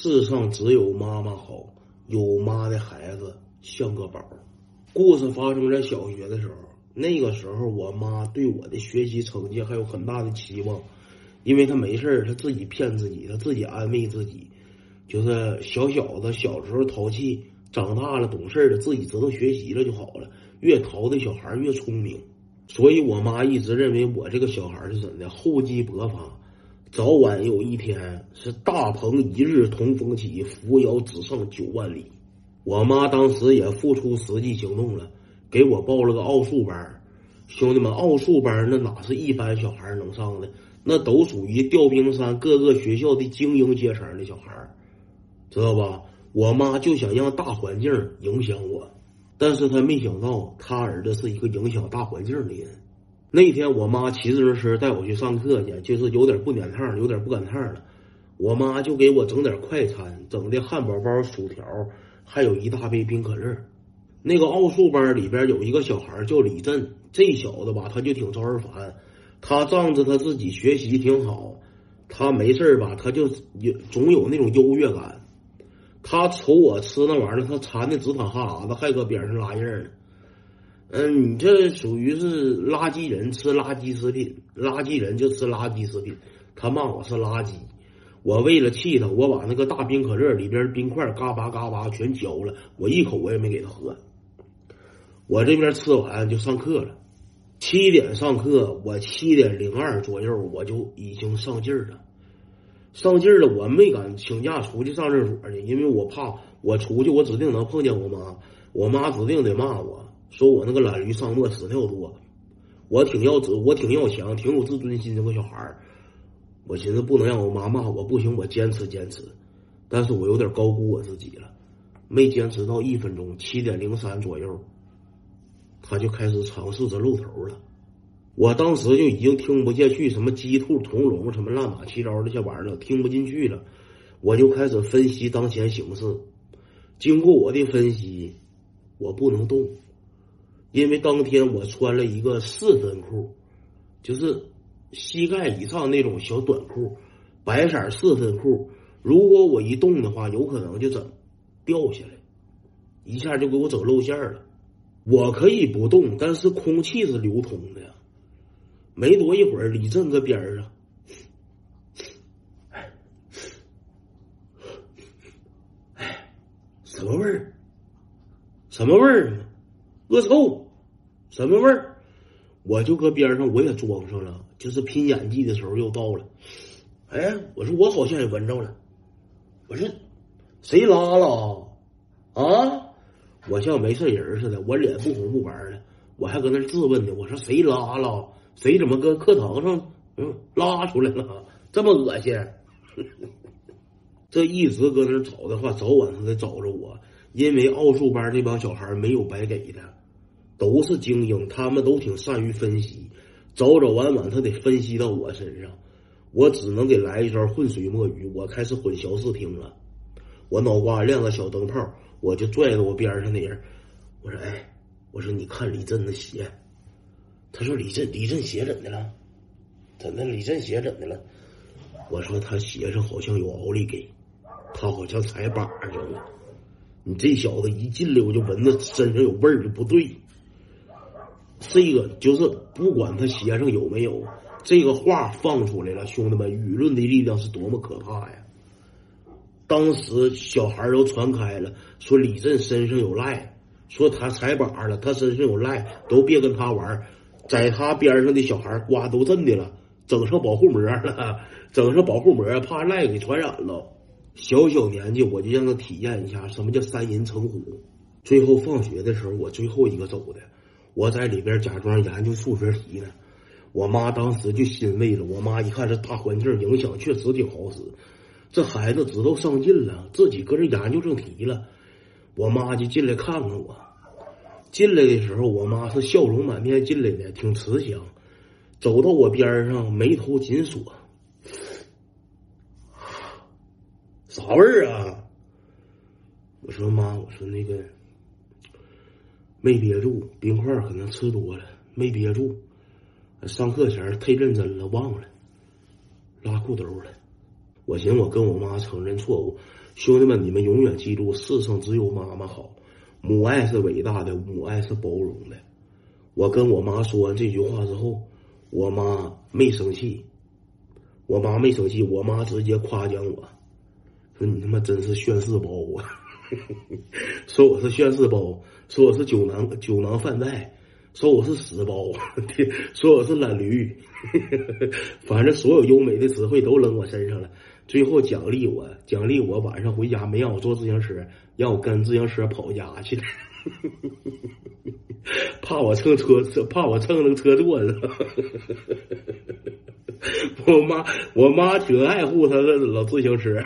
世上只有妈妈好，有妈的孩子像个宝。故事发生在小学的时候，那个时候我妈对我的学习成绩还有很大的期望，因为她没事她自己骗自己，她自己安慰自己，就是小小子小时候淘气，长大了懂事了，自己知道学习了就好了。越淘的小孩越聪明，所以我妈一直认为我这个小孩是怎的，厚积薄发，早晚有一天是大鹏一日同风起，扶摇直上九万里。我妈当时也付出实际行动了，给我报了个奥数班。兄弟们，奥数班那哪是一般小孩能上的？那都属于调兵山各个学校的精英阶层的小孩，知道吧？我妈就想让大环境影响我，但是她没想到，她儿子是一个影响大环境的人。那天我妈骑自行车带我去上课去，就是有点不撵趟，有点不赶趟了。我妈就给我整点快餐，整的汉堡包、薯条。还有一大杯冰可乐。那个奥数班里边有一个小孩叫李振，这小子吧，他就挺招人烦。他仗着他自己学习挺好，他没事吧，他就有总有那种优越感。他瞅我吃那玩意儿，他馋的直淌哈喇子，还搁边上拉印儿呢。嗯，你这属于是垃圾人，吃垃圾食品，垃圾人就吃垃圾食品。他骂我是垃圾。我为了气他，我把那个大冰可乐里边冰块嘎巴嘎巴全嚼了，我一口我也没给他喝。我这边吃完就上课了，七点上课，我七点零二左右我就已经上劲儿了，上劲儿了，我没敢请假出去上厕所去，因为我怕我出去我指定能碰见我妈，我妈指定得骂我说我那个懒驴上磨屎尿多。我挺要子，我挺要强，挺有自尊心这个小孩儿。我寻思不能让我妈骂我，不行，我坚持坚持。但是我有点高估我自己了，没坚持到一分钟，七点零三左右，他就开始尝试着露头了。我当时就已经听不下去什么鸡兔同笼、什么乱马七糟这些玩意儿了，听不进去了。我就开始分析当前形势。经过我的分析，我不能动，因为当天我穿了一个四分裤，就是。膝盖以上那种小短裤，白色四分裤。如果我一动的话，有可能就整掉下来，一下就给我整露馅了。我可以不动，但是空气是流通的呀。没多一会儿，李正搁边上，哎，哎，什么味儿？什么味儿？恶臭？什么味儿？我就搁边上，我也装上了，就是拼演技的时候又到了。哎，我说我好像也闻着了，我说谁拉了啊？我像没事人似的，我脸不红不白的，我还搁那质问呢。我说谁拉了？谁怎么搁课堂上嗯拉出来了？这么恶心？这一直搁那找的话，早晚他得找着我，因为奥数班那帮小孩没有白给的。都是精英，他们都挺善于分析，早早晚晚他得分析到我身上，我只能给来一招浑水摸鱼。我开始混淆视听了，我脑瓜亮个小灯泡，我就拽着我边上的人，我说：“哎，我说你看李振的鞋。”他说：“李振，李振鞋怎的了？怎的？李振鞋怎的了？”我说：“他鞋上好像有奥利给，他好像踩板上了。你这小子一进来我就闻着身上有味儿，就不对。”这个就是不管他鞋上有没有，这个话放出来了，兄弟们，舆论的力量是多么可怕呀！当时小孩都传开了，说李振身上有赖，说他踩板了，他身上有赖，都别跟他玩，在他边上的小孩瓜都震的了，整上保护膜了，整上保护膜，怕赖给传染了。小小年纪我就让他体验一下什么叫三人成虎。最后放学的时候，我最后一个走的。我在里边假装研究数学题呢，我妈当时就欣慰了。我妈一看这大环境影响确实挺好使，这孩子知道上进了，自己搁这研究正题了。我妈就进来看看我。进来的时候，我妈是笑容满面进来的，挺慈祥。走到我边上，眉头紧锁。啥味儿啊？我说妈，我说那个。没憋住，冰块可能吃多了，没憋住。上课前太认真了，忘了拉裤兜了。我寻思我跟我妈承认错误，兄弟们，你们永远记住，世上只有妈妈好，母爱是伟大的，母爱是包容的。我跟我妈说完这句话之后，我妈没生气，我妈没生气，我妈直接夸奖我，说你他妈真是炫世包啊！说我是炫世包，说我是酒囊酒囊饭袋，说我是屎包，说我是懒驴，反正所有优美的词汇都扔我身上了。最后奖励我，奖励我晚上回家没让我坐自行车，让我跟自行车跑家去，怕我蹭车，怕我蹭那个车座子。我妈，我妈挺爱护她的老自行车。